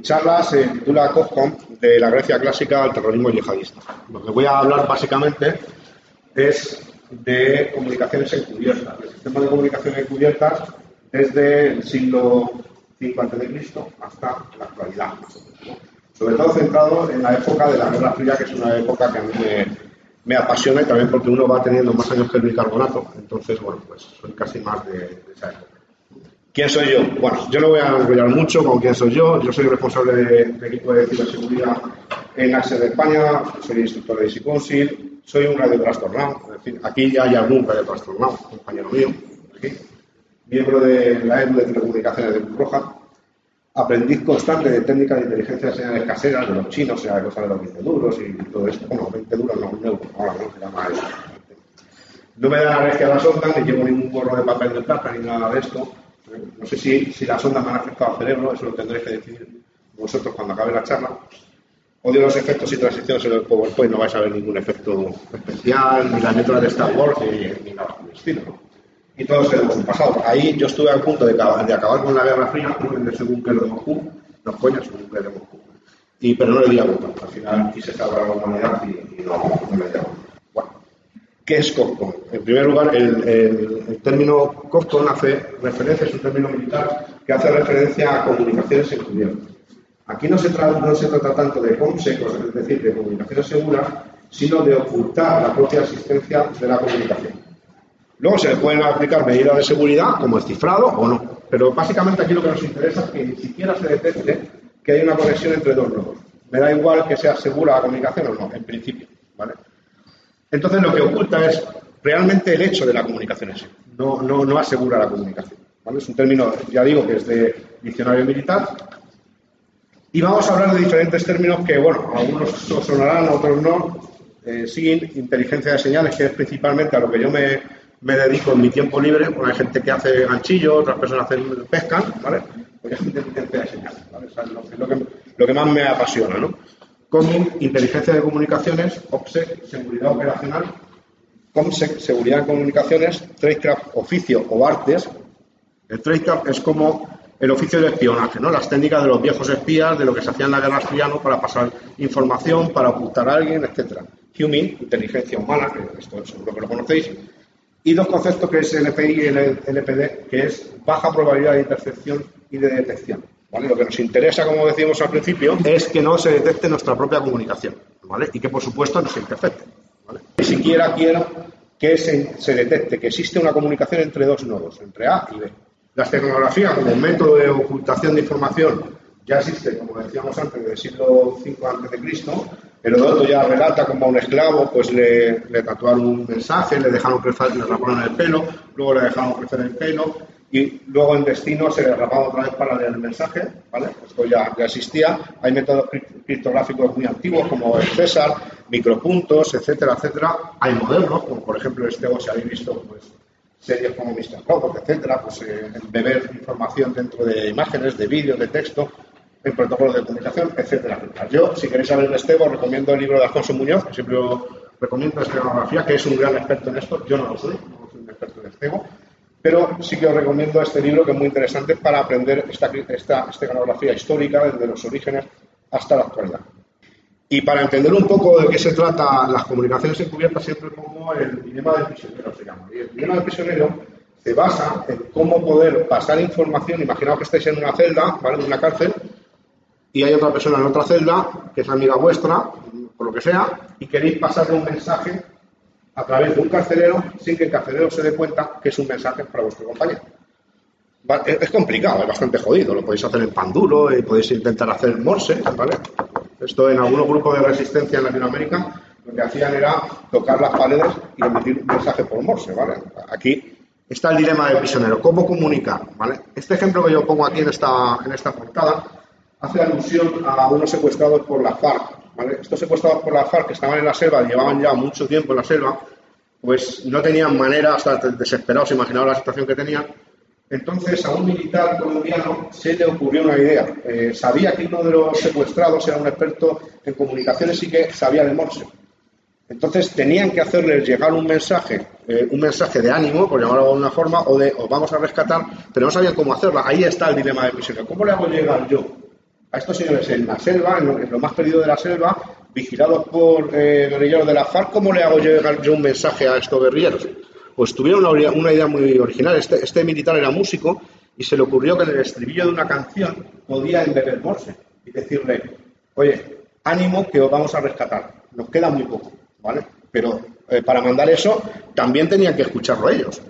Mi charla se titula COSCOM de la Grecia clásica al terrorismo yihadista. Lo que voy a hablar básicamente es de comunicaciones encubiertas, el sistema de comunicaciones encubiertas desde el siglo V a.C. hasta la actualidad. Sobre todo centrado en la época de la Guerra Fría, que es una época que a mí me, apasiona y también porque uno va teniendo más años que el bicarbonato, entonces, bueno, pues soy casi más de, de esa época. ¿Quién soy yo? Bueno, yo no voy a enrollar mucho con quién soy yo. Yo soy responsable del equipo de ciberseguridad en Access de España, soy instructor de Easy Council, soy un radio trastornado. Es decir, aquí ya hay algún radio trastornado, compañero mío, aquí. miembro de la EDU de Telecomunicaciones de Cruz Roja, aprendiz constante de técnicas de inteligencia de señales caseras de los chinos, o sea, cosa de los 20 duros y todo esto. Bueno, 20 duros no, un euro, ahora no se llama eso. No me da la a la sonda, ni llevo ningún gorro de papel de plata, ni nada de esto no sé si, si las ondas me han afectado al cerebro, eso lo tendréis que decidir vosotros cuando acabe la charla. Odio los efectos y transiciones en el PowerPoint, no vais a ver ningún efecto especial, ni las letras de Star Wars, ni, nada por el estilo. Y todo se un pasado. Ahí yo estuve al punto de, de acabar con la Guerra Fría, en ese búnker de Moscú, no coñas, un búnker de Moscú. Y, pero no le di a Al final quise salvar a la humanidad y, no, no me dio. ¿Qué es COSCON? En primer lugar, el, término COSCON hace referencia, es un término militar que hace referencia a comunicaciones encubiertas. Aquí no se, no se trata tanto de COMSEC, es decir, de comunicaciones seguras, sino de ocultar la propia existencia de la comunicación. Luego se pueden aplicar medidas de seguridad, como el cifrado o no. Pero básicamente aquí lo que nos interesa es que ni siquiera se detecte que hay una conexión entre dos nodos. Me da igual que sea segura la comunicación o no, en principio. ¿vale? Entonces lo que oculta es realmente el hecho de la comunicación en sí, no, no, asegura la comunicación. Es un término, ya digo, que es de diccionario militar. Y vamos a hablar de diferentes términos que, bueno, algunos sonarán, otros no. Eh, SIN, inteligencia de señales, que es principalmente a lo que yo me, dedico en mi tiempo libre. Bueno, hay gente que hace ganchillo, otras personas hacen pescan, ¿vale? Pues es inteligencia de señales, ¿vale? es lo, que, lo que más me apasiona, ¿no? COMIN, inteligencia de comunicaciones, OPSEC, seguridad operacional, COMSEC, seguridad de comunicaciones, tradecraft, oficio o artes. El tradecraft es como el oficio de espionaje, ¿no? Las técnicas de los viejos espías, de lo que se hacía en la guerra fría, Para pasar información, para ocultar a alguien, etcétera. HUMIN, inteligencia humana, que esto seguro que lo conocéis. Y dos conceptos que es LPI y LPD, que es baja probabilidad de intercepción y de detección. Lo que nos interesa, como decíamos al principio, es que no se detecte nuestra propia comunicación, ¿vale? Y que, por supuesto, no se intercepte, Ni siquiera quiero que se, detecte que existe una comunicación entre dos nodos, entre A y B. Las tecnologías como método de ocultación de información ya existen, como decíamos antes, desde el siglo V a.C. Herodoto ya relata como a un esclavo pues le, le, tatuaron un mensaje, le dejaron crecer, le raparon el pelo, luego le dejaron crecer el pelo, y luego en destino se le rapaba otra vez para leer el mensaje, ¿vale? Esto ya, ya existía. Hay métodos criptográficos muy antiguos como el César, micropuntos, etcétera, etcétera. Hay modernos, como por ejemplo este, o si habéis visto, pues series como Mr. Robot, etcétera, pues eh, beber información dentro de imágenes, de vídeos, de texto, en protocolos de comunicación, etcétera. Yo, si queréis saber de Estebo, recomiendo el libro de Alfonso Muñoz, que siempre recomiendo esteganografía, que es un gran experto en esto. Yo no lo soy, no soy un experto en Estebo pero sí que os recomiendo este libro que es muy interesante para aprender esta, esta histórica desde los orígenes hasta la actualidad. Y para entender un poco de qué se trata las comunicaciones encubiertas, siempre pongo el dilema del prisionero, se llama. Y el dilema del prisionero se basa en cómo poder pasar información. Imaginaos que estáis en una celda, ¿vale? en una cárcel, y hay otra persona en otra celda, que es amiga vuestra, por lo que sea, y queréis pasarle un mensaje a través de un carcelero sin que el carcelero se dé cuenta que es un mensaje para vuestro compañero. Es complicado, es bastante jodido. Lo podéis hacer en pan y podéis intentar hacer morse, ¿vale? Esto en algunos grupos de resistencia en Latinoamérica lo que hacían era tocar las paredes y emitir un mensaje por Morse, ¿vale? Aquí está el dilema del prisionero, cómo comunicar, ¿vale? Este ejemplo que yo pongo aquí en esta, en esta portada hace alusión a unos secuestrados por la FARC, Estos secuestrados por la FARC que estaban en la selva, llevaban ya mucho tiempo en la selva, pues no tenían manera, hasta desesperados, imaginaban la situación que tenían. Entonces a un militar colombiano se le ocurrió una idea. Eh, sabía que uno de los secuestrados era un experto en comunicaciones y que sabía de Morse. Entonces tenían que hacerles llegar un mensaje, eh, un mensaje de ánimo, por llamarlo de alguna forma, o de os vamos a rescatar, pero no sabían cómo hacerlo. Ahí está el dilema de prisionero. ¿Cómo le hago llegar yo a estos señores en la selva, en lo, más perdido de la selva, vigilados por eh, guerrilleros de la FARC? ¿Cómo le hago llegar yo un mensaje a estos guerrilleros? Pues tuvieron una, idea muy original. Este, este, militar era músico y se le ocurrió que en el estribillo de una canción podía embeber Morse y decirle, oye, ánimo que os vamos a rescatar. Nos queda muy poco. ¿vale? Pero eh, para mandar eso también tenían que escucharlo ellos.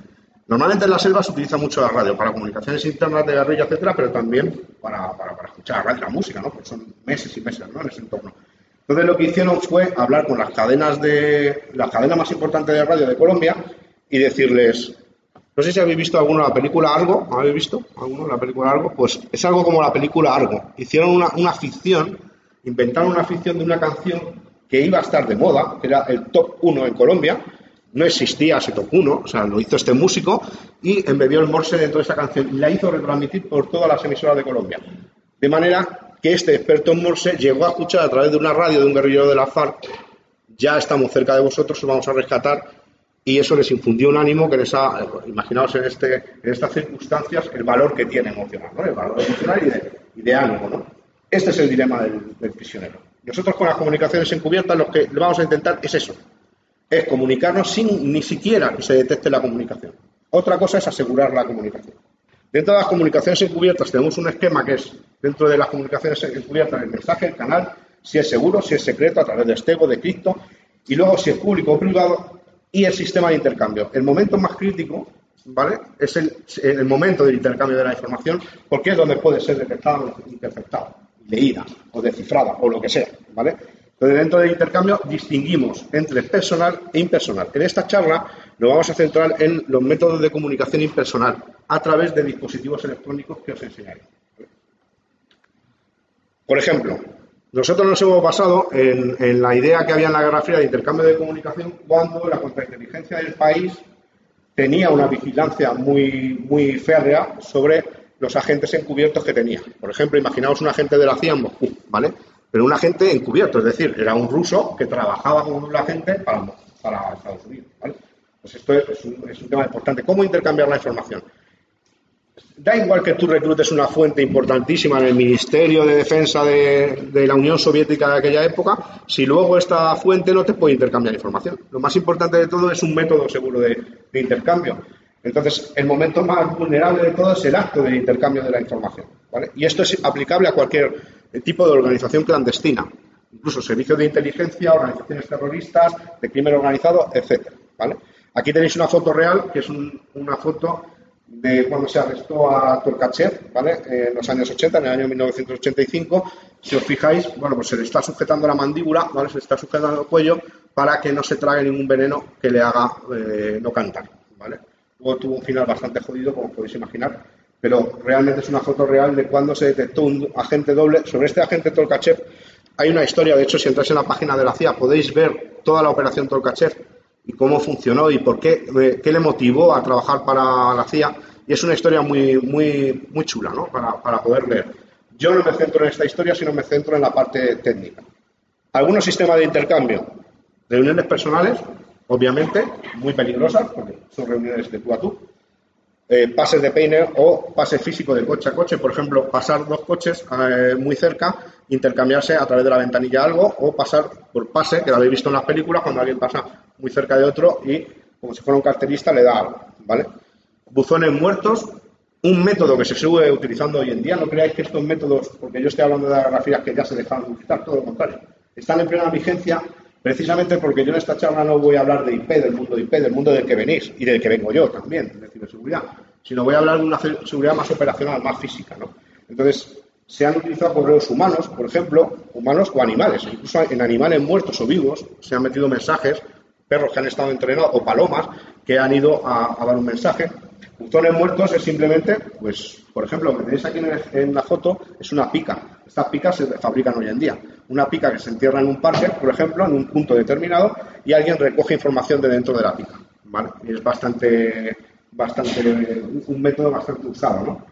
Normalmente en la selva se utiliza mucho la radio para comunicaciones internas de guerrilla, etcétera, pero también para, escuchar la radio, la música, ¿no? Porque son meses y meses, ¿no? En ese entorno. Entonces lo que hicieron fue hablar con las cadenas de la cadena más importante de radio de Colombia y decirles, no sé si habéis visto alguna la película Argo, ¿habéis visto alguno la película Argo? Pues es algo como la película Argo. Hicieron una, una ficción, inventaron una ficción de una canción que iba a estar de moda, que era el top 1 en Colombia. No existía 1, o sea, lo hizo este músico y embebió el morse dentro de esa canción y la hizo retransmitir por todas las emisoras de Colombia. De manera que este experto en morse llegó a escuchar a través de una radio de un guerrillero de la FARC, ya estamos cerca de vosotros, os vamos a rescatar, y eso les infundió un ánimo que les ha, imaginaos en, este, en estas circunstancias, el valor que tiene emocional, ¿no? el valor emocional y de, ánimo. ¿no? Este es el dilema del prisionero. Nosotros con las comunicaciones encubiertas lo que vamos a intentar es eso, es comunicarnos sin ni siquiera que se detecte la comunicación. Otra cosa es asegurar la comunicación. Dentro de las comunicaciones encubiertas tenemos un esquema que es, dentro de las comunicaciones encubiertas, el mensaje, el canal, si es seguro, si es secreto, a través de Estego, de cripto, y luego si es público o privado, y el sistema de intercambio. El momento más crítico, ¿vale? Es el, el momento del intercambio de la información, porque es donde puede ser detectado o interceptado leída o descifrada o lo que sea, ¿vale? Entonces, dentro del intercambio distinguimos entre personal e impersonal. En esta charla nos vamos a centrar en los métodos de comunicación impersonal a través de dispositivos electrónicos que os enseñaré. Por ejemplo, nosotros nos hemos basado en, en, la idea que había en la Guerra Fría de intercambio de comunicación cuando la contrainteligencia del país tenía una vigilancia muy, muy férrea sobre los agentes encubiertos que tenía. Por ejemplo, imaginaos un agente de la CIA en Moscú, ¿vale? Pero un agente encubierto, es decir, era un ruso que trabajaba con un agente para, Estados Unidos. Pues esto es un, tema importante. ¿Cómo intercambiar la información? Da igual que tú reclutes una fuente importantísima en el Ministerio de Defensa de, la Unión Soviética de aquella época, si luego esta fuente no te puede intercambiar información. Lo más importante de todo es un método seguro de intercambio. Entonces, el momento más vulnerable de todo es el acto de intercambio de la información. Y esto es aplicable a cualquier tipo de organización clandestina, incluso servicios de inteligencia, organizaciones terroristas, de crimen organizado, etcétera. Aquí tenéis una foto real, que es una foto de cuando se arrestó a Tolkachev, ¿vale? En los años 80, en el año 1985. Si os fijáis, bueno, pues se le está sujetando la mandíbula, ¿vale? Se le está sujetando el cuello para que no se trague ningún veneno que le haga eh, no cantar, ¿vale? Luego tuvo un final bastante jodido, como podéis imaginar, pero realmente es una foto real de cuando se detectó un agente doble. Sobre este agente Tolkachev hay una historia, de hecho, si entráis en la página de la CIA podéis ver toda la operación Tolkachev y cómo funcionó y por qué, eh, qué le motivó a trabajar para la CIA. Y es una historia muy, muy, muy chula, ¿no? Para, para poder leer. Yo no me centro en esta historia, sino me centro en la parte técnica. Algunos sistemas de intercambio, reuniones personales, obviamente, muy peligrosas, porque son reuniones de tú a tú. Eh, pases de peine o pase físico de coche a coche, por ejemplo, pasar dos coches eh, muy cerca, intercambiarse a través de la ventanilla algo, o pasar por pase, que lo habéis visto en las películas, cuando alguien pasa muy cerca de otro y, como si fuera un carterista, le da algo, ¿vale? Buzones muertos, un método que se sigue utilizando hoy en día, no creáis que estos métodos, porque yo estoy hablando de grafías que ya se dejan de utilizar, todo lo contrario, están en plena vigencia Precisamente porque yo en esta charla no voy a hablar de IP, del mundo de IP, del mundo del que venís y del que vengo yo también, de ciberseguridad, sino voy a hablar de una seguridad más operacional, más física, ¿no? Entonces, se han utilizado correos humanos, por ejemplo, humanos o animales, incluso en animales muertos o vivos se han metido mensajes, perros que han estado entrenados o palomas que han ido a, dar un mensaje. Buzones muertos es simplemente, pues, por ejemplo, lo que tenéis aquí en, la foto es una pica. Estas picas se fabrican hoy en día. Una pica que se entierra en un parque, por ejemplo, en un punto determinado, y alguien recoge información de dentro de la pica. ¿vale? Es bastante, bastante, un método bastante usado, ¿no?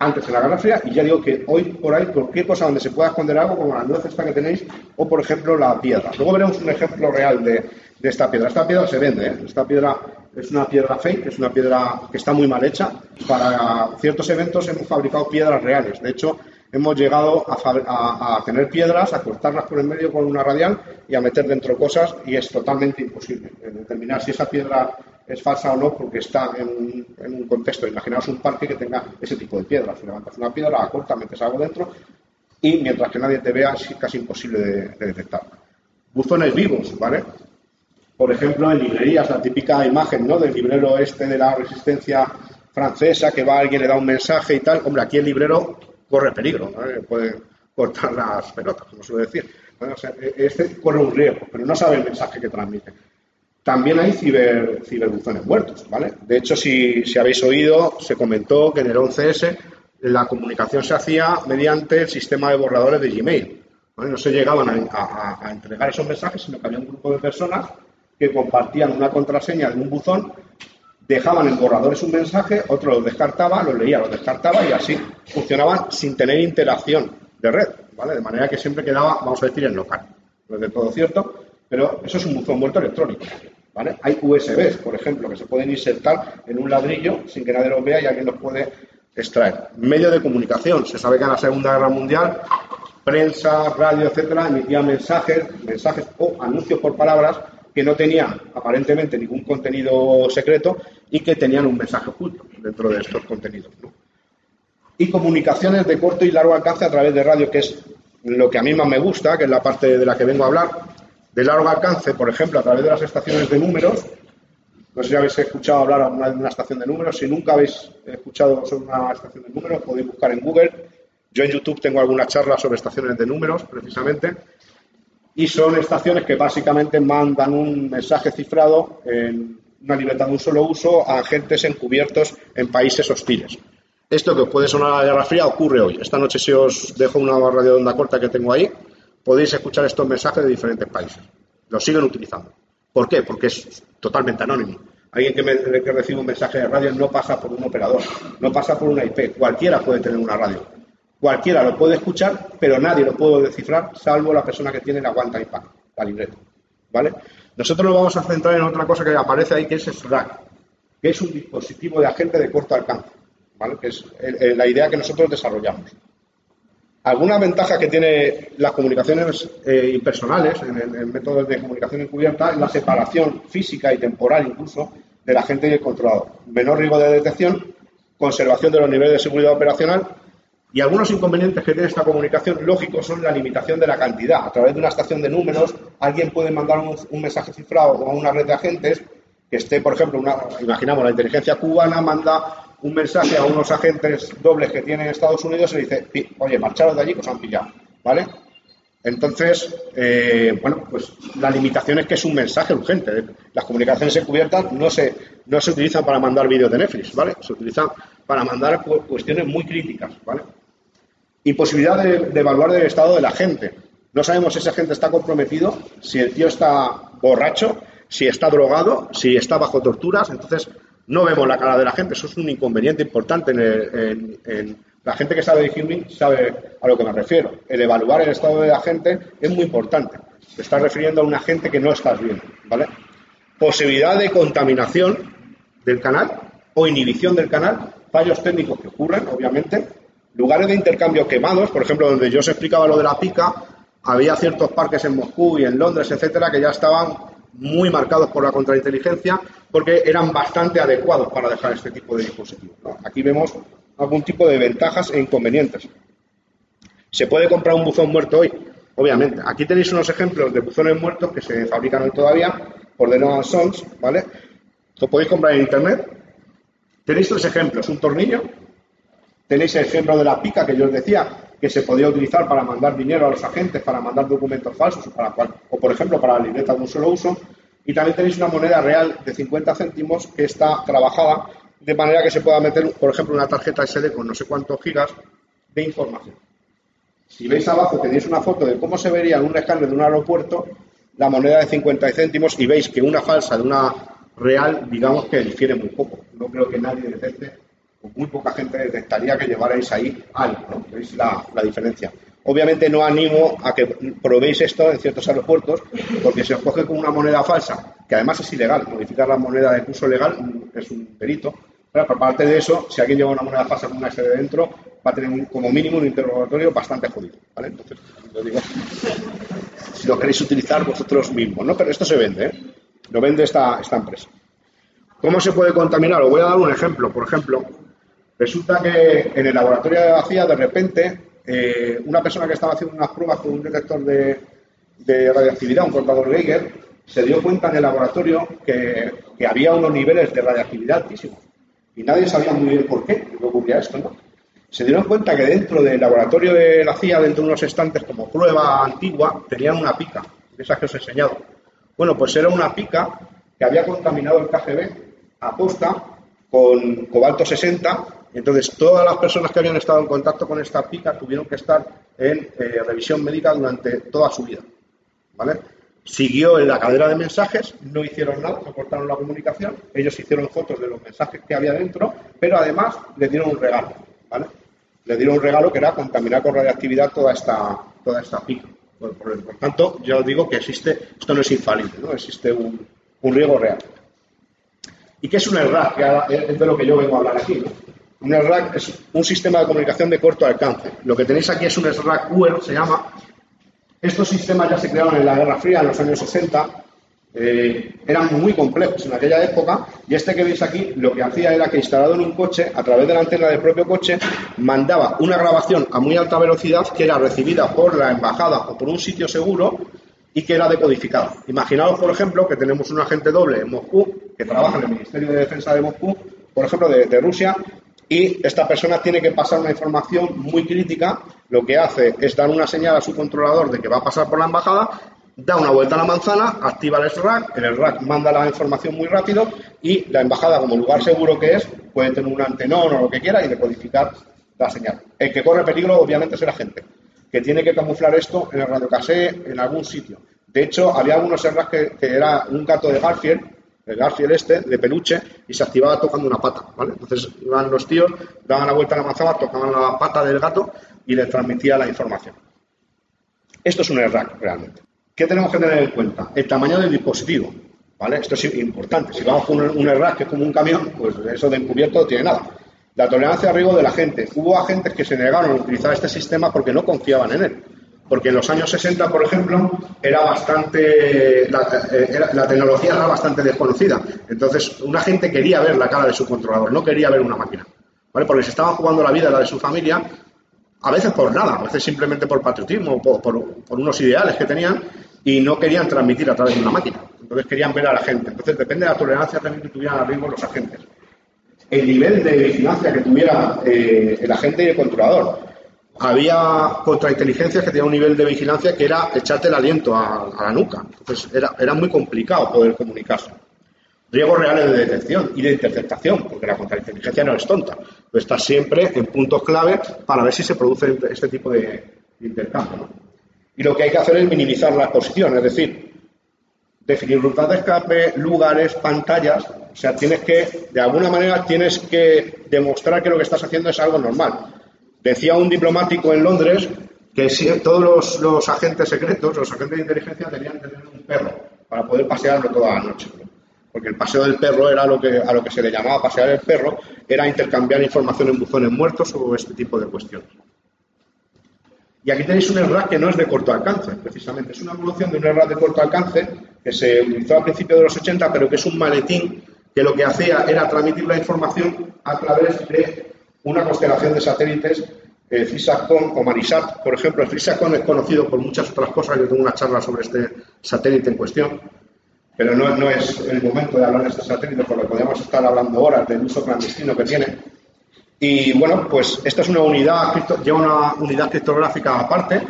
antes en la Guerra Fría y ya digo que hoy por ahí cualquier cosa donde se pueda esconder algo, como la nuez esta que tenéis, o por ejemplo la piedra. Luego veremos un ejemplo real de, esta piedra. Esta piedra se vende, ¿eh? esta piedra es una piedra fake, es una piedra que está muy mal hecha. Para ciertos eventos hemos fabricado piedras reales. De hecho, hemos llegado a, tener piedras, a cortarlas por el medio con una radial y a meter dentro cosas y es totalmente imposible determinar si esa piedra es falsa o no porque está en un, contexto. Imaginaos un parque que tenga ese tipo de piedras. Si levantas una piedra, la cortas, metes algo dentro y mientras que nadie te vea es casi imposible de, detectar. Buzones vivos, ¿vale? Por ejemplo, en librerías, la típica imagen ¿no? del librero este de la resistencia francesa que va alguien le da un mensaje y tal. Hombre, aquí el librero corre peligro, ¿no? puede cortar las pelotas, como suele decir. este corre un riesgo, pero no sabe el mensaje que transmite. También hay ciber, ciberbuzones muertos, ¿vale? De hecho, si, habéis oído, se comentó que en el 11S la comunicación se hacía mediante el sistema de borradores de Gmail. No se llegaban a, entregar esos mensajes, sino que había un grupo de personas que compartían una contraseña de un buzón, dejaban en borradores un mensaje, otro lo descartaba, lo leía, lo descartaba y así funcionaban sin tener interacción de red, ¿vale? De manera que siempre quedaba, vamos a decir, en local. No es de todo cierto, pero eso es un buzón muerto electrónico. ¿vale? Hay USBs, por ejemplo, que se pueden insertar en un ladrillo sin que nadie los vea y alguien los puede extraer. Medio de comunicación. Se sabe que en la Segunda Guerra Mundial, prensa, radio, etcétera, emitían mensajes, mensajes o anuncios por palabras que no tenían aparentemente ningún contenido secreto y que tenían un mensaje oculto dentro de estos contenidos. Y comunicaciones de corto y largo alcance a través de radio, que es lo que a mí más me gusta, que es la parte de la que vengo a hablar, de largo alcance, por ejemplo, a través de las estaciones de números. No sé si habéis escuchado hablar de una estación de números. Si nunca habéis escuchado sobre una estación de números, podéis buscar en Google. Yo en YouTube tengo alguna charla sobre estaciones de números, precisamente. Y son estaciones que básicamente mandan un mensaje cifrado en una libertad de un solo uso a agentes encubiertos en países hostiles. Esto que puede sonar a la Guerra Fría ocurre hoy. Esta noche si os dejo una radio de onda corta que tengo ahí, podéis escuchar estos mensajes de diferentes países. Los siguen utilizando. ¿Por qué? Porque es totalmente anónimo. Alguien que, recibe un mensaje de radio no pasa por un operador, no pasa por una IP. Cualquiera puede tener una radio. Cualquiera lo puede escuchar, pero nadie lo puede descifrar, salvo la persona que tiene la One Pack, la libreta. ¿Vale? Nosotros nos vamos a centrar en otra cosa que aparece ahí, que es SRAC, que es un dispositivo de agente de corto alcance, ¿vale? que es la idea que nosotros desarrollamos. Alguna ventaja que tiene las comunicaciones eh, impersonales, en el, método de comunicación encubierta, es la separación física y temporal incluso del agente y el controlador. Menor riesgo de detección, conservación de los niveles de seguridad operacional y algunos inconvenientes que tiene esta comunicación, lógico, son la limitación de la cantidad. A través de una estación de números, alguien puede mandar un, mensaje cifrado a una red de agentes que esté, por ejemplo, una, imaginamos la inteligencia cubana manda un mensaje a unos agentes dobles que tienen Estados Unidos y le dice, oye, marcharos de allí que os han pillado, ¿vale? Entonces, eh, bueno, pues la limitación es que es un mensaje urgente. Las comunicaciones encubiertas no se, no se utilizan para mandar vídeos de Netflix, ¿vale? Se utilizan para mandar cuestiones muy críticas, ¿vale? Imposibilidad de, de evaluar el estado de la gente. No sabemos si ese agente está comprometido, si el tío está borracho, si está drogado, si está bajo torturas. Entonces, no vemos la cara de la gente. Eso es un inconveniente importante en, la gente que sabe de human sabe a lo que me refiero. El evaluar el estado de la gente es muy importante. Te estás refiriendo a una gente que no estás viendo, ¿vale? Posibilidad de contaminación del canal o inhibición del canal, fallos técnicos que ocurren, obviamente, lugares de intercambio quemados, por ejemplo, donde yo os explicaba lo de la pica, había ciertos parques en Moscú y en Londres, etcétera, que ya estaban muy marcados por la contrainteligencia porque eran bastante adecuados para dejar este tipo de dispositivos. Aquí vemos algún tipo de ventajas e inconvenientes. ¿Se puede comprar un buzón muerto hoy? Obviamente. Aquí tenéis unos ejemplos de buzones muertos que se fabrican hoy todavía por The Noah Sons, ¿vale? Lo podéis comprar en internet. Tenéis tres ejemplos. Un tornillo, Tenéis el ejemplo de la pica que yo os decía, que se podía utilizar para mandar dinero a los agentes, para mandar documentos falsos, para o por ejemplo para la libreta de un solo uso. Y también tenéis una moneda real de 50 céntimos que está trabajada de manera que se pueda meter, por ejemplo, una tarjeta SD con no sé cuántos gigas de información. Si veis abajo tenéis una foto de cómo se vería en un escáner de un aeropuerto la moneda de 50 céntimos y veis que una falsa de una real, digamos que difiere muy poco. No creo que nadie detecte, muy poca gente detectaría que llevarais ahí algo. ¿Veis la, diferencia? Obviamente no animo a que probéis esto en ciertos aeropuertos, porque si os coge con una moneda falsa, que además es ilegal, modificar la moneda de curso legal es un delito, pero aparte de eso, si alguien lleva una moneda falsa con una SD dentro, va a tener como mínimo un interrogatorio bastante jodido, ¿vale? Entonces, lo digo, si lo queréis utilizar vosotros mismos, ¿no? Pero esto se vende, ¿eh? Lo vende esta, esta empresa. ¿Cómo se puede contaminar? Os voy a dar un ejemplo. Por ejemplo, resulta que en el laboratorio de vacía, de repente, eh, una persona que estaba haciendo unas pruebas con un detector de, de radioactividad, un contador Geiger, se dio cuenta en el laboratorio que, había unos niveles de radioactividad altísimos. Y nadie sabía muy bien por qué ocurría esto, ¿no? Se dieron cuenta que dentro del laboratorio de la CIA, dentro de unos estantes como prueba antigua, tenían una pica, de esas que os he enseñado. Bueno, pues era una pica que había contaminado el KGB a posta con cobalto 60. Entonces, todas las personas que habían estado en contacto con esta pica tuvieron que estar en eh, revisión médica durante toda su vida. ¿Vale? Siguió en la cadera de mensajes, no hicieron nada, no cortaron la comunicación, ellos hicieron fotos de los mensajes que había dentro, pero además le dieron un regalo, ¿vale? Le dieron un regalo que era contaminar con radiactividad toda esta, toda esta pica. Por, tanto, ya os digo que existe, esto no es infalible, ¿no? Existe un, riesgo real. ¿Y qué es un ERRAC? es de lo que yo vengo a hablar aquí. Un ERRAC es un sistema de comunicación de corto alcance. Lo que tenéis aquí es un SRAC UER, se llama, estos sistemas ya se crearon en la Guerra Fría, en los años 60, eh, eran muy complejos en aquella época y este que veis aquí lo que hacía era que instalado en un coche, a través de la antena del propio coche, mandaba una grabación a muy alta velocidad que era recibida por la embajada o por un sitio seguro y que era decodificada. Imaginaos, por ejemplo, que tenemos un agente doble en Moscú que trabaja en el Ministerio de Defensa de Moscú, por ejemplo, de Rusia, y esta persona tiene que pasar una información muy crítica. Lo que hace es dar una señal a su controlador de que va a pasar por la embajada, da una vuelta a la manzana, activa el SRAC, el SRAC manda la información muy rápido y la embajada, como lugar seguro que es, puede tener un antenón o lo que quiera y decodificar la señal. El que corre peligro, obviamente, es la gente, que tiene que camuflar esto en el radiocasé en algún sitio. De hecho, había algunos SRAC que, que era un gato de Garfield el Garfield este, de peluche, y se activaba tocando una pata, ¿vale? Entonces iban los tíos, daban la vuelta a la manzana, tocaban la pata del gato y le transmitía la información. Esto es un ERRAC realmente. ¿Qué tenemos que tener en cuenta? El tamaño del dispositivo, ¿vale? Esto es importante. Si vamos con un, ERRAC que es como un camión, pues eso de encubierto no tiene nada. La tolerancia a riesgo de la gente. Hubo agentes que se negaron a utilizar este sistema porque no confiaban en él porque en los años 60, por ejemplo, era bastante eh, la, tecnología era bastante desconocida. Entonces, una gente quería ver la cara de su controlador, no quería ver una máquina, ¿vale? Porque se estaban jugando la vida, la de su familia, a veces por nada, a veces simplemente por patriotismo, por, por, unos ideales que tenían y no querían transmitir a través de una máquina. Entonces querían ver a la gente. Entonces depende de la tolerancia también que tuvieran a riesgo los agentes. El nivel de vigilancia que tuviera eh, el agente y el controlador había contrainteligencias que tenían un nivel de vigilancia que era echarte el aliento a, la nuca. Entonces era, era, muy complicado poder comunicarse. Riesgos reales de detección y de interceptación, porque la contrainteligencia no es tonta. Pues está siempre en puntos clave para ver si se produce este tipo de, intercambio. Y lo que hay que hacer es minimizar la exposición, es decir, definir rutas de escape, lugares, pantallas. O sea, tienes que, de alguna manera, tienes que demostrar que lo que estás haciendo es algo normal Decía un diplomático en Londres que todos los, agentes secretos, los agentes de inteligencia, tenían que tener un perro para poder pasearlo toda la noche. Porque el paseo del perro era lo que, a lo que se le llamaba pasear el perro, era intercambiar información en buzones muertos o este tipo de cuestiones. Y aquí tenéis un ERRAC que no es de corto alcance, precisamente. Es una evolución de un ERRAC de corto alcance que se utilizó a principios de los 80, pero que es un maletín que lo que hacía era transmitir la información a través de una constelación de satélites, eh, o Marisat, por ejemplo. El FISACON es conocido por muchas otras cosas. Yo tengo una charla sobre este satélite en cuestión, pero no, no es el momento de hablar de este satélite, porque podríamos estar hablando horas del uso clandestino que tiene. Y bueno, pues esta es una unidad, lleva una unidad criptográfica aparte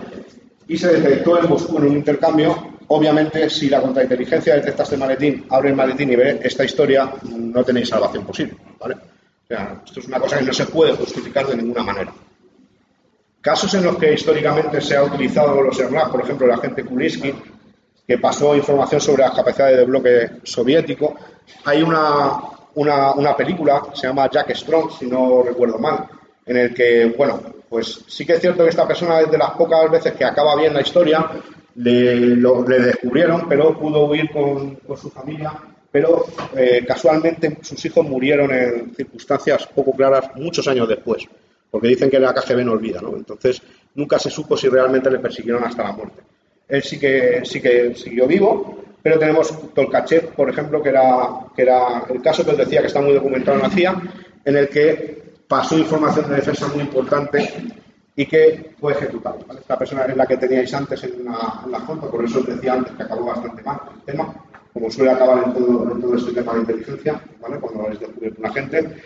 y se detectó en Moscú en un intercambio. Obviamente, si la contrainteligencia detecta este maletín, abre el maletín y ve esta historia, no tenéis salvación posible. ¿vale? Esto es una cosa que no se puede justificar de ninguna manera. Casos en los que históricamente se ha utilizado los ERNAC, por ejemplo, el agente Kulinsky, que pasó información sobre las capacidades de bloque soviético. Hay una, una, película, se llama Jack Strong, si no recuerdo mal, en el que, bueno, pues sí que es cierto que esta persona es de las pocas veces que acaba bien la historia, le, le descubrieron, pero pudo huir con, con su familia, pero eh, casualmente sus hijos murieron en circunstancias poco claras muchos años después porque dicen que la KGB no olvida, ¿no? Entonces, nunca se supo si realmente le persiguieron hasta la muerte. Él sí que, sí que siguió vivo, pero tenemos Tolkachev, por ejemplo, que era, que era el caso que os decía que está muy documentado en la CIA, en el que pasó información de defensa muy importante y que fue ejecutado. Esta persona es la que teníais antes en la, foto, por eso os decía antes que acabó bastante mal el tema, como suele acabar en todo, en todo este tema de inteligencia, ¿vale? cuando habéis descubierto una gente.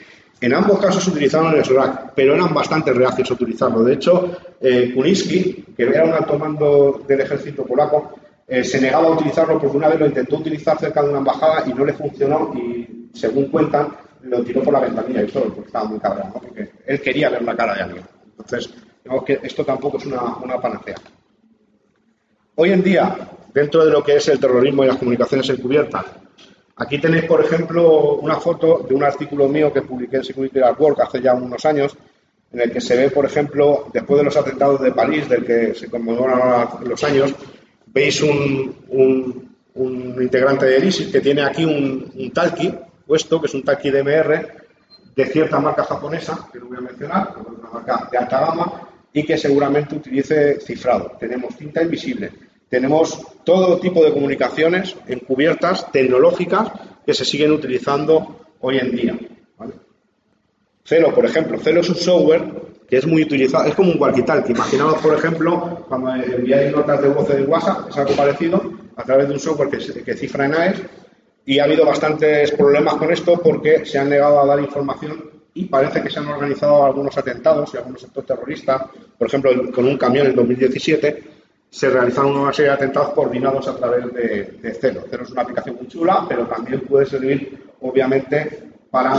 En ambos casos utilizaron el SORAC, pero eran bastante reacios a utilizarlo. De hecho, eh, que era un alto mando del ejército polaco, eh, se negaba a utilizarlo porque una vez lo intentó utilizar cerca de una embajada y no le funcionó y, según cuentan, lo tiró por la ventanilla y todo, porque estaba muy cabrón, porque él quería ver la cara de alguien. Entonces, digamos que esto tampoco es una panacea. Hoy en día, dentro de lo que es el terrorismo y las comunicaciones encubiertas, Aquí tenéis, por ejemplo, una foto de un artículo mío que publiqué en Security at Work hace ya unos años, en el que se ve, por ejemplo, después de los atentados de París, del que se conmemoran los años, veis un, integrante de ISIS que tiene aquí un, un talkie puesto, que es un talkie DMR de cierta marca japonesa, que no voy a mencionar, una marca de alta gama, y que seguramente utilice cifrado. Tenemos cinta invisible, tenemos todo tipo de comunicaciones encubiertas, tecnológicas, que se siguen utilizando hoy en día. Celo, por ejemplo, Celo es un software que es muy utilizado, es como un walkie-talkie. Imaginaos, por ejemplo, cuando enviáis notas de voz de WhatsApp, es algo parecido, a través de un software que, que cifra en AES, y ha habido bastantes problemas con esto porque se han negado a dar información y parece que se han organizado algunos atentados y algunos actos terroristas, por ejemplo, con un camión en 2017, se realizaron una serie de atentados coordinados a través de, de Celo. Celo es una aplicación muy chula, pero también puede servir, obviamente, para,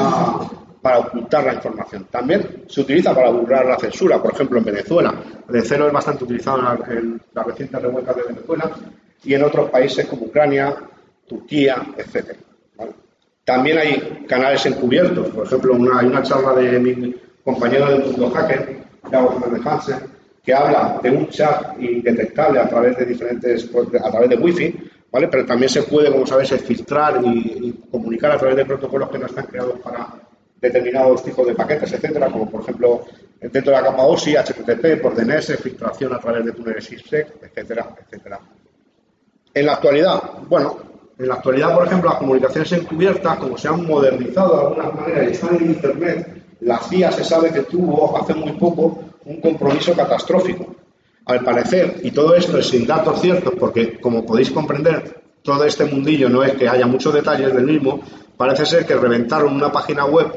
para ocultar la información. También se utiliza para burlar la censura, por ejemplo, en Venezuela. El Celo es bastante utilizado en, las recientes revueltas de Venezuela y en otros países como Ucrania, Turquía, etc. También hay canales encubiertos. Por ejemplo, una, hay una charla de mi compañero del mundo hacker, Gabo Fernández Hansen, que habla de un chat indetectable a través de diferentes, a través de wifi, ¿vale? Pero también se puede, como sabéis, filtrar y, comunicar a través de protocolos que no están creados para determinados tipos de paquetes, etcétera, como por ejemplo dentro de la capa OSI, HTTP, por DNS, filtración a través de túneles IPsec, etcétera, etcétera. En la actualidad, bueno, en la actualidad, por ejemplo, las comunicaciones encubiertas, como se han modernizado de alguna manera y están en Internet, la CIA se sabe que tuvo hace muy poco un compromiso catastrófico. Al parecer, y todo esto es sin datos ciertos, porque como podéis comprender, todo este mundillo no es que haya muchos detalles del mismo, parece ser que reventaron una página web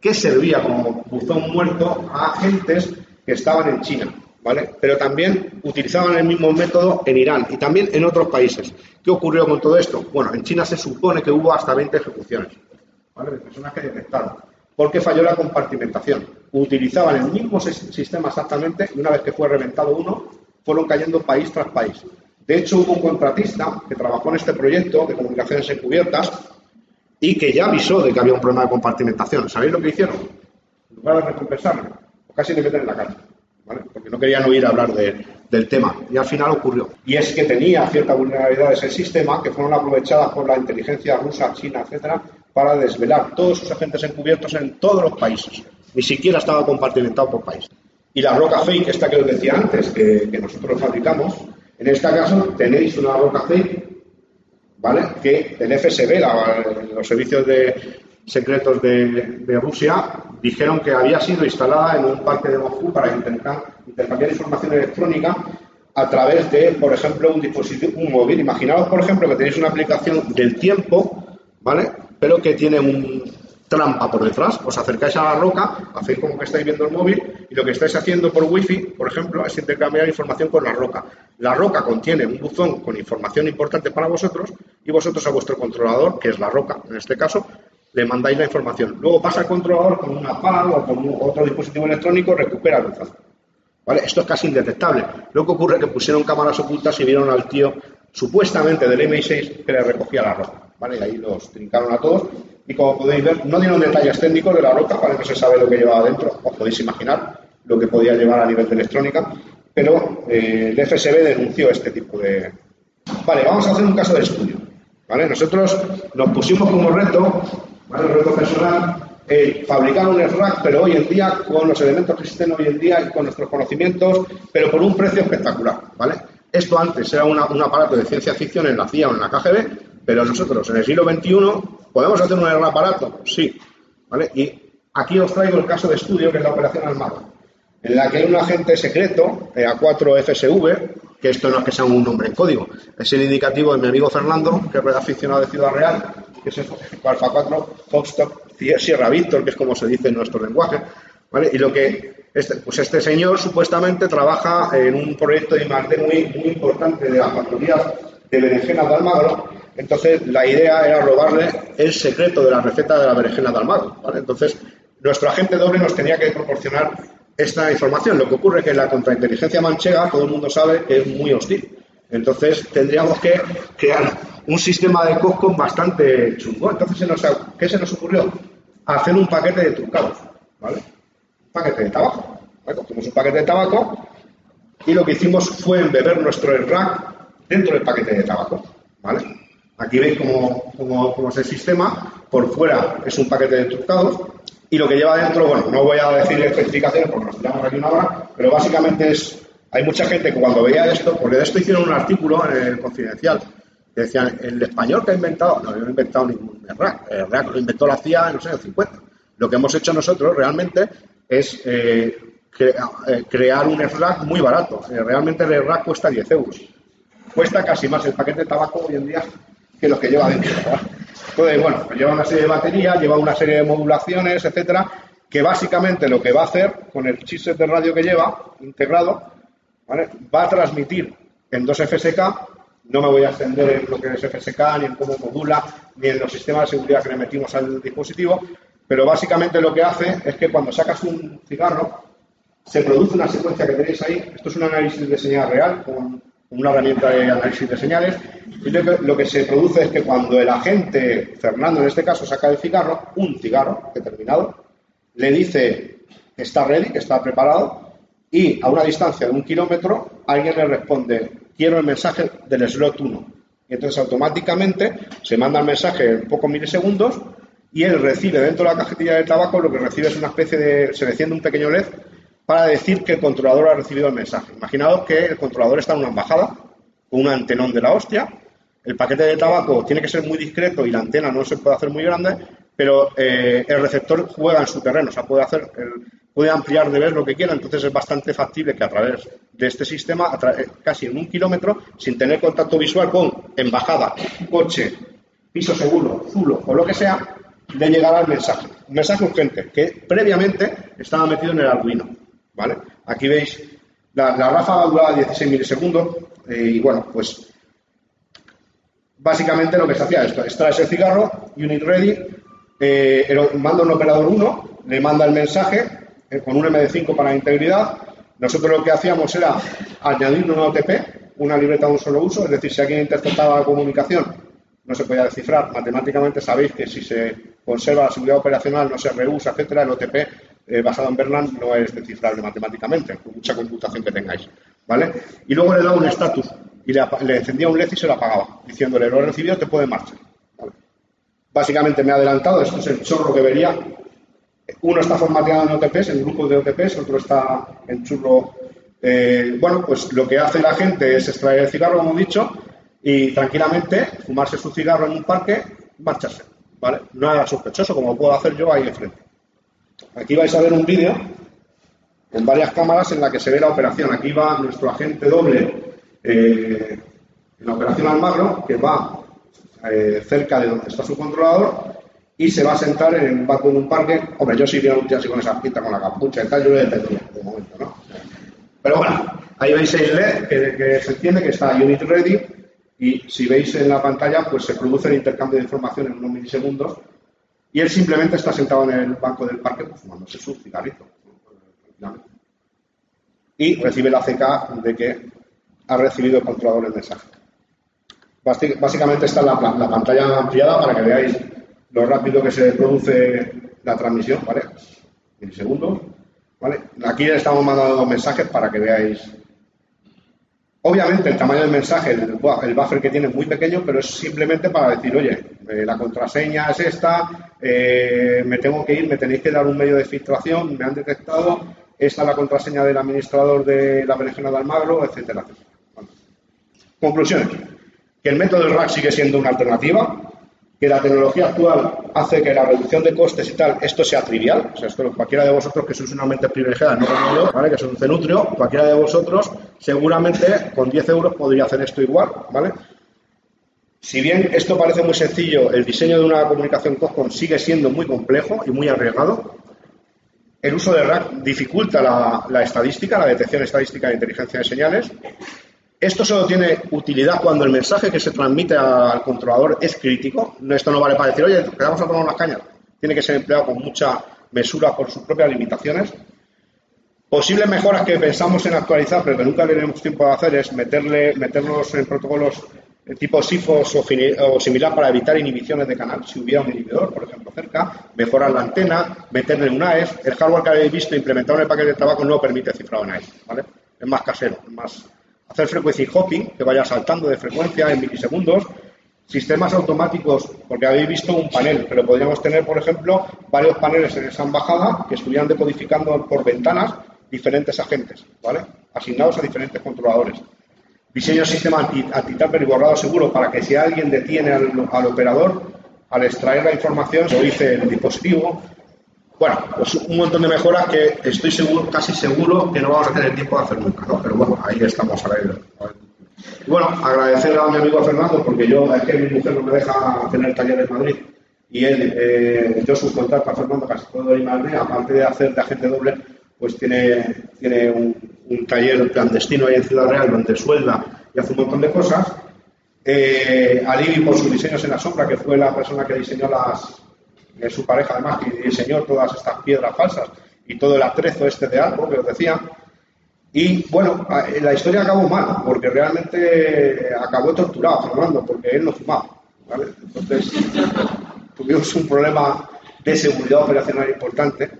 que servía como buzón muerto a agentes que estaban en China, ¿vale? Pero también utilizaban el mismo método en Irán y también en otros países. ¿Qué ocurrió con todo esto? Bueno, en China se supone que hubo hasta 20 ejecuciones, ¿vale? De personas que detectaron porque falló la compartimentación. Utilizaban el mismo sistema exactamente y una vez que fue reventado uno, fueron cayendo país tras país. De hecho, hubo un contratista que trabajó en este proyecto de comunicaciones encubiertas y que ya avisó de que había un problema de compartimentación. ¿Sabéis lo que hicieron? En lugar de recompensarle, pues casi le meten en la cárcel, porque no querían oír hablar del tema. Y al final ocurrió. Y es que tenía ciertas vulnerabilidades el sistema que fueron aprovechadas por la inteligencia rusa, china, etcétera, para desvelar todos sus agentes encubiertos en todos los países. Ni siquiera estaba compartimentado por país. Y la roca fake, esta que os decía antes, que, nosotros fabricamos, en este caso tenéis una roca fake, ¿vale? Que el FSB, los servicios de, secretos de, Rusia, dijeron que había sido instalada en un parque de Moscú para intentar intercambiar información electrónica a través de, por ejemplo, un dispositivo, un móvil. Imaginaos, por ejemplo, que tenéis una aplicación del tiempo, ¿vale? Pero que tiene un, trampa por detrás. Os acercáis a la roca, hacéis como que estáis viendo el móvil y lo que estáis haciendo por wifi, por ejemplo, es intercambiar información con la roca. La roca contiene un buzón con información importante para vosotros y vosotros a vuestro controlador, que es la roca en este caso, le mandáis la información. Luego pasa el controlador con una PAL o con otro dispositivo electrónico, recupera el buzón. ¿Vale? Esto es casi indetectable. Lo que ocurre es que pusieron cámaras ocultas y vieron al tío supuestamente del MI6 que le recogía la roca. ¿Vale? Ahí los trincaron a todos y como podéis ver, no dieron detalles técnicos de la roca, ¿vale? no se sabe lo que llevaba dentro, os podéis imaginar lo que podía llevar a nivel de electrónica, pero eh, el FSB denunció este tipo de... Vale, vamos a hacer un caso de estudio. ¿vale? Nosotros nos pusimos como reto, ¿vale? reto personal, el fabricar un rack, pero hoy en día, con los elementos que existen hoy en día y con nuestros conocimientos, pero por un precio espectacular. ¿vale? Esto antes era un aparato de ciencia ficción en la CIA o en la KGB, pero nosotros en el siglo XXI podemos hacer un aparato, sí. ¿vale? Y aquí os traigo el caso de estudio que es la operación Almagro, en la que hay un agente secreto, eh, A4FSV, que esto no es que sea un nombre en código, es el indicativo de mi amigo Fernando, que es aficionado de Ciudad Real, que es el Alfa 4 Foxtrot Sierra Víctor, que es como se dice en nuestro lenguaje. ¿vale? Y lo que este, pues este señor supuestamente trabaja en un proyecto de I+D muy, muy importante de las factorías de berenjena de Almagro, entonces, la idea era robarle el secreto de la receta de la berenjena de Almagro. Entonces, nuestro agente doble nos tenía que proporcionar esta información. Lo que ocurre es que la contrainteligencia manchega, todo el mundo sabe que es muy hostil. Entonces, tendríamos que crear un sistema de COSCOM bastante chungo. Entonces, ¿qué se nos ocurrió? Hacer un paquete de trucados. ¿vale? Un paquete de tabaco. Cogimos un paquete de tabaco y lo que hicimos fue embeber nuestro rack dentro del paquete de tabaco. ¿vale? Aquí veis cómo, es el sistema. Por fuera es un paquete de trucados y lo que lleva dentro, bueno, no voy a decir especificaciones porque nos tiramos aquí una hora, pero básicamente es, hay mucha gente que cuando veía esto, porque de esto hicieron un artículo en el Confidencial, que decían, el español que ha inventado, no, yo no inventado ningún rack, el rack lo inventó la CIA en los años 50. Lo que hemos hecho nosotros realmente es eh, eh, crear un rack muy barato. Eh, realmente el rack cuesta 10 euros. Cuesta casi más el paquete de tabaco hoy en día que lo que lleva dentro. Entonces, bueno, pues lleva una serie de baterías, lleva una serie de modulaciones, etcétera, que básicamente lo que va a hacer con el chipset de radio que lleva integrado, va a transmitir en dos FSK. No me voy a extender en lo que es FSK, ni en cómo modula, ni en los sistemas de seguridad que le metimos al dispositivo, pero básicamente lo que hace es que cuando sacas un cigarro, se produce una secuencia que tenéis ahí. Esto es un análisis de señal real con una herramienta de análisis de señales, y lo que, se produce es que cuando el agente, Fernando en este caso, saca el cigarro, un cigarro determinado, le dice que está ready, que está preparado, y a una distancia de un kilómetro alguien le responde, quiero el mensaje del slot 1. Y entonces automáticamente se manda el mensaje en pocos milisegundos y él recibe dentro de la cajetilla de tabaco, lo que recibe es una especie de, se enciende un pequeño LED para decir que el controlador ha recibido el mensaje. Imaginaos que el controlador está en una embajada con un antenón de la hostia. El paquete de tabaco tiene que ser muy discreto y la antena no se puede hacer muy grande, pero eh, el receptor juega en su terreno, o sea, puede hacer, puede ampliar de ver lo que quiera, entonces es bastante factible que a través de este sistema, casi en un kilómetro, sin tener contacto visual con embajada, coche, piso seguro, zulo o lo que sea, le llegará el mensaje. Un mensaje urgente que previamente estaba metido en el Arduino. ¿Vale? Aquí veis, la, la ráfaga dura 16 milisegundos eh, y bueno, pues básicamente lo que se hacía es extraes el cigarro, unit ready, eh, manda un operador 1, le manda el mensaje eh, con un MD5 para integridad. Nosotros lo que hacíamos era añadir un OTP, una libreta de un solo uso, es decir, si alguien interceptaba la comunicación, no se podía descifrar. Matemáticamente sabéis que si se conserva la seguridad operacional, no se reusa, etcétera, el OTP eh, basado en Berland no es descifrable matemáticamente, con mucha computación que tengáis. ¿vale? Y luego le daba un estatus y le, encendía un LED y se lo apagaba, diciéndole, lo he recibido, te puede marchar. Básicamente me ha adelantado, esto es el chorro que vería. Uno está formateado en OTPs, en grupos de OTPs, otro está en churro. Eh, bueno, pues lo que hace la gente es extraer el cigarro, como he dicho, y tranquilamente fumarse su cigarro en un parque, marcharse. ¿vale? Nada sospechoso, como puedo hacer yo ahí enfrente. Aquí vais a ver un vídeo con varias cámaras en la que se ve la operación. Aquí va nuestro agente doble eh, en la operación Almagro, que va eh, cerca de donde está su controlador y se va a sentar en un banco de un parque. Hombre, yo si viera un tío así con esa pinta, con la capucha y tal, yo le detendría de momento, ¿no? Pero bueno, ahí veis el LED que, que se entiende que está Unit Ready y si veis en la pantalla, pues se produce el intercambio de información en unos milisegundos y él simplemente está sentado en el banco del parque pues, fumándose su cigarrito. Y recibe la CK de que ha recibido el controlador el mensaje. Básicamente está la, la pantalla ampliada para que veáis lo rápido que se produce la transmisión, ¿vale? Milisegundos, ¿vale? Aquí le estamos mandando dos mensajes para que veáis. Obviamente el tamaño del mensaje, el, buffer que tiene es muy pequeño, pero es simplemente para decir, oye, eh, la contraseña es esta, eh, me tengo que ir, me tenéis que dar un medio de filtración, me han detectado, esta es la contraseña del administrador de la berenjena de Almagro, etcétera. Conclusiones. Que el método del RAC sigue siendo una alternativa, que la tecnología actual hace que la reducción de costes y tal, esto sea trivial. O sea, esto cualquiera de vosotros que sois una mente privilegiada, no como yo, ¿vale? que soy un cenutrio, cualquiera de vosotros seguramente con 10 euros podría hacer esto igual, ¿vale? Si bien esto parece muy sencillo, el diseño de una comunicación COSCOM sigue siendo muy complejo y muy arriesgado. El uso de RAC dificulta la, la estadística, la detección estadística de inteligencia de señales esto solo tiene utilidad cuando el mensaje que se transmite al controlador es crítico. Esto no vale para decir, oye, quedamos a tomar unas cañas. Tiene que ser empleado con mucha mesura por sus propias limitaciones. Posibles mejoras que pensamos en actualizar, pero que nunca tenemos tiempo de hacer, es meterle, meternos en protocolos tipo SIFOS o, similar para evitar inhibiciones de canal. Si hubiera un inhibidor, por ejemplo, cerca, mejorar la antena, meterle un AES. El hardware que habéis visto implementado en el paquete de trabajo no permite cifrado en AES. ¿vale? Es más casero, es más hacer frequency hopping, que vaya saltando de frecuencia en milisegundos, sistemas automáticos, porque habéis visto un panel, pero podríamos tener, por ejemplo, varios paneles en esa embajada que estuvieran decodificando por ventanas diferentes agentes, ¿vale? Asignados a diferentes controladores. Diseño sistema anti-tamper y borrado seguro para que si alguien detiene al, al operador, al extraer la información, lo dice el dispositivo, bueno, pues un montón de mejoras que estoy seguro, casi seguro que no vamos a tener tiempo de hacer nunca. Pero bueno, ahí estamos a ver. Bueno, agradecer a mi amigo Fernando, porque yo, es que mi mujer no me deja tener taller en Madrid. Y él, eh, yo subcontrato a Fernando casi todo el Madrid, aparte de hacer de agente doble, pues tiene, tiene un, taller clandestino ahí en Ciudad Real donde suelda y hace un montón de cosas. Eh, a por sus diseños en la sombra, que fue la persona que diseñó las, es su pareja además que diseñó todas estas piedras falsas y todo el atrezo este de árbol que os decía. Y bueno, la historia acabó mal, porque realmente acabó torturado Fernando, porque él no fumaba. Entonces tuvimos un problema de seguridad operacional importante.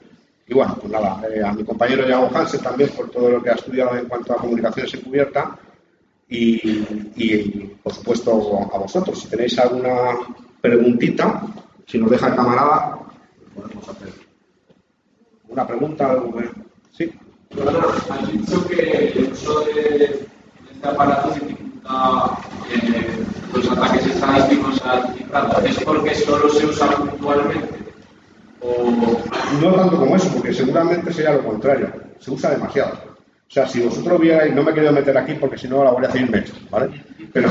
Y bueno, pues nada, eh, a mi compañero Yago Hansen también por todo lo que ha estudiado en cuanto a comunicaciones encubierta. Y, y por supuesto a vosotros, si tenéis alguna preguntita, si nos deja el camarada, podemos hacer una pregunta. Algo Sí. Bueno, has dicho que el uso de este aparato dificulta eh, los ataques estadísticos cifrado. ¿Es porque solo se usa puntualmente? O... No tanto como eso, porque seguramente sería lo contrario. Se usa demasiado. O sea, si vosotros vierais, no me he querido meter aquí porque si no la Guardia Civil me ¿vale? Pero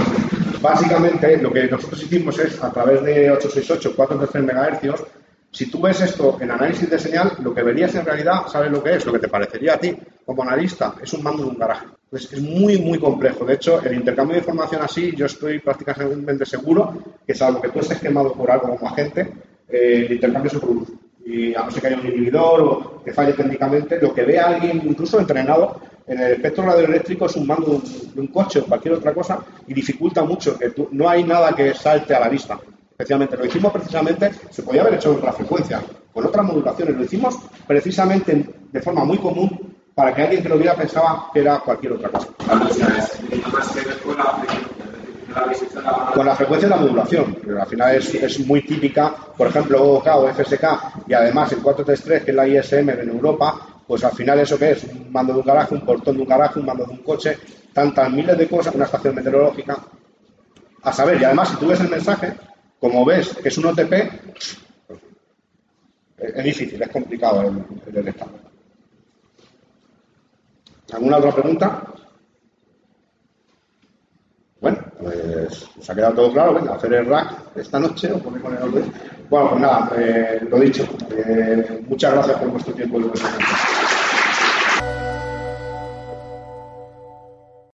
básicamente lo que nosotros hicimos es, a través de 868, 433 MHz, si tú ves esto en análisis de señal, lo que verías en realidad, ¿sabes lo que es? Lo que te parecería a ti como analista es un mando de un garaje. Pues es muy, muy complejo. De hecho, el intercambio de información así, yo estoy prácticamente seguro que salvo que tú estés quemado por algo como agente, eh, el intercambio se produce. Y a no ser que haya un inhibidor o que falle técnicamente, lo que ve alguien, incluso entrenado, en el espectro radioeléctrico es un mando de un, coche o cualquier otra cosa y dificulta mucho, que no hay nada que salte a la vista. Especialmente lo hicimos precisamente, se podía haber hecho en otra frecuencia, con otras modulaciones, lo hicimos precisamente de forma muy común para que alguien que lo viera pensaba que era cualquier otra cosa. La frecuencia de la modulación, pero al final es, muy típica, por ejemplo, OK o FSK y además el 433, que es la ISM en Europa, pues al final eso que es, un mando de un garaje, un portón de un garaje, un mando de un coche, tantas miles de cosas, una estación meteorológica. A saber, y además si tú ves el mensaje, como ves que es un OTP, es difícil, es complicado el, el. ¿Alguna otra pregunta? Bueno, pues pues os ha quedado todo claro. Venga, hacer el rack esta noche o ponemos el orden. Bueno, pues nada, eh, lo dicho. Eh, muchas gracias por vuestro tiempo y vuestro tiempo.